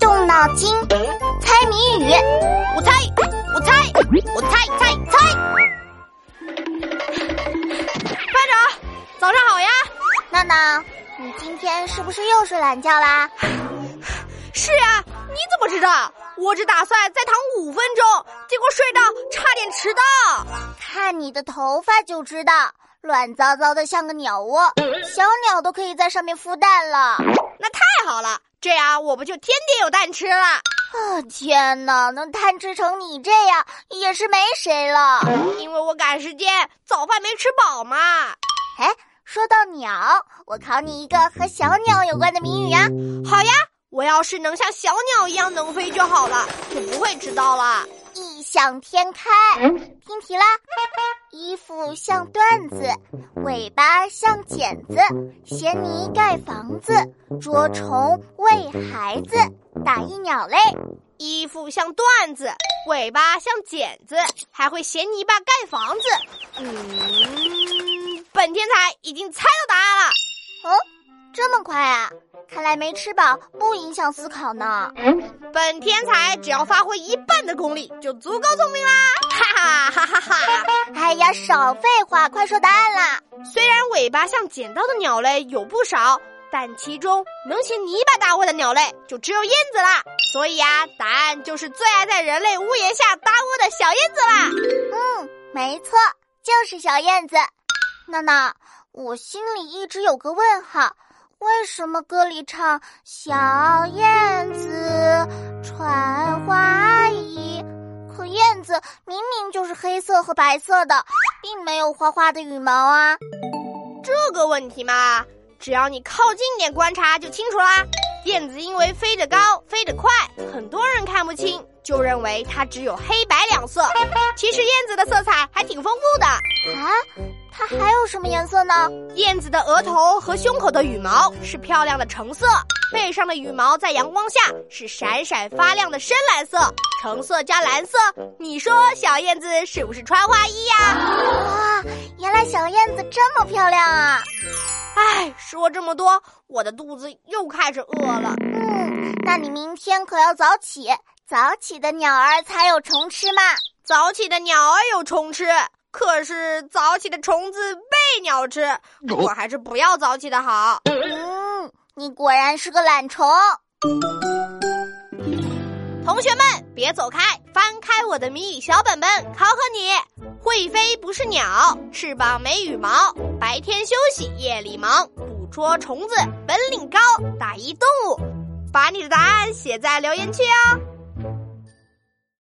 动脑筋，猜谜语。我猜，我猜，我猜猜猜。班长，早上好呀！闹闹，你今天是不是又睡懒觉啦？是呀，你怎么知道？我只打算再躺五分钟，结果睡到差点迟到。看你的头发就知道，乱糟糟的像个鸟窝，小鸟都可以在上面孵蛋了。这样我不就天天有蛋吃了？啊天哪，能贪吃成你这样，也是没谁了。因为我赶时间，早饭没吃饱嘛。哎，说到鸟，我考你一个和小鸟有关的谜语啊。好呀。我要是能像小鸟一样能飞就好了，就不会迟到了。异想天开，听题啦！衣服像缎子，尾巴像剪子，衔泥盖房子，捉虫喂孩子，打一鸟类。衣服像缎子，尾巴像剪子，还会衔泥巴盖房子。嗯，本天才已经猜到答案了。哦，这么快啊！看来没吃饱不影响思考呢。本天才只要发挥一半的功力就足够聪明啦！哈哈呀，少废话，快说答案啦！虽然尾巴像剪刀的鸟类有不少，但其中能衔泥巴搭窝的鸟类就只有燕子啦。所以啊，答案就是最爱在人类屋檐下搭窝的小燕子啦。嗯，没错，就是小燕子。娜娜，我心里一直有个问号。为什么歌里唱小燕子穿花衣，明明就是黑色和白色的，并没有花花的羽毛啊？这个问题嘛，只要你靠近点观察就清楚啦。燕子因为飞得高、飞得快，很多人看不清，就认为它只有黑白两色。其实燕子的色彩还挺丰富的啊。它还有什么颜色呢？燕子的额头和胸口的羽毛是漂亮的橙色，背上的羽毛在阳光下是闪闪发亮的深蓝色。橙色加蓝色，你说小燕子是不是穿花衣呀？哇，原来小燕子这么漂亮啊！哎，说这么多，我的肚子又开始饿了。嗯，那你明天可要早起，早起的鸟儿才有虫吃嘛。早起的鸟儿有虫吃。可是早起的虫子被鸟吃，我还是不要早起的好。嗯，你果然是个懒虫。同学们，别走开，翻开我的谜语小本本，考考你：会飞不是鸟，翅膀没羽毛，白天休息夜里忙，捕捉虫子本领高，打一动物。把你的答案写在留言区哦。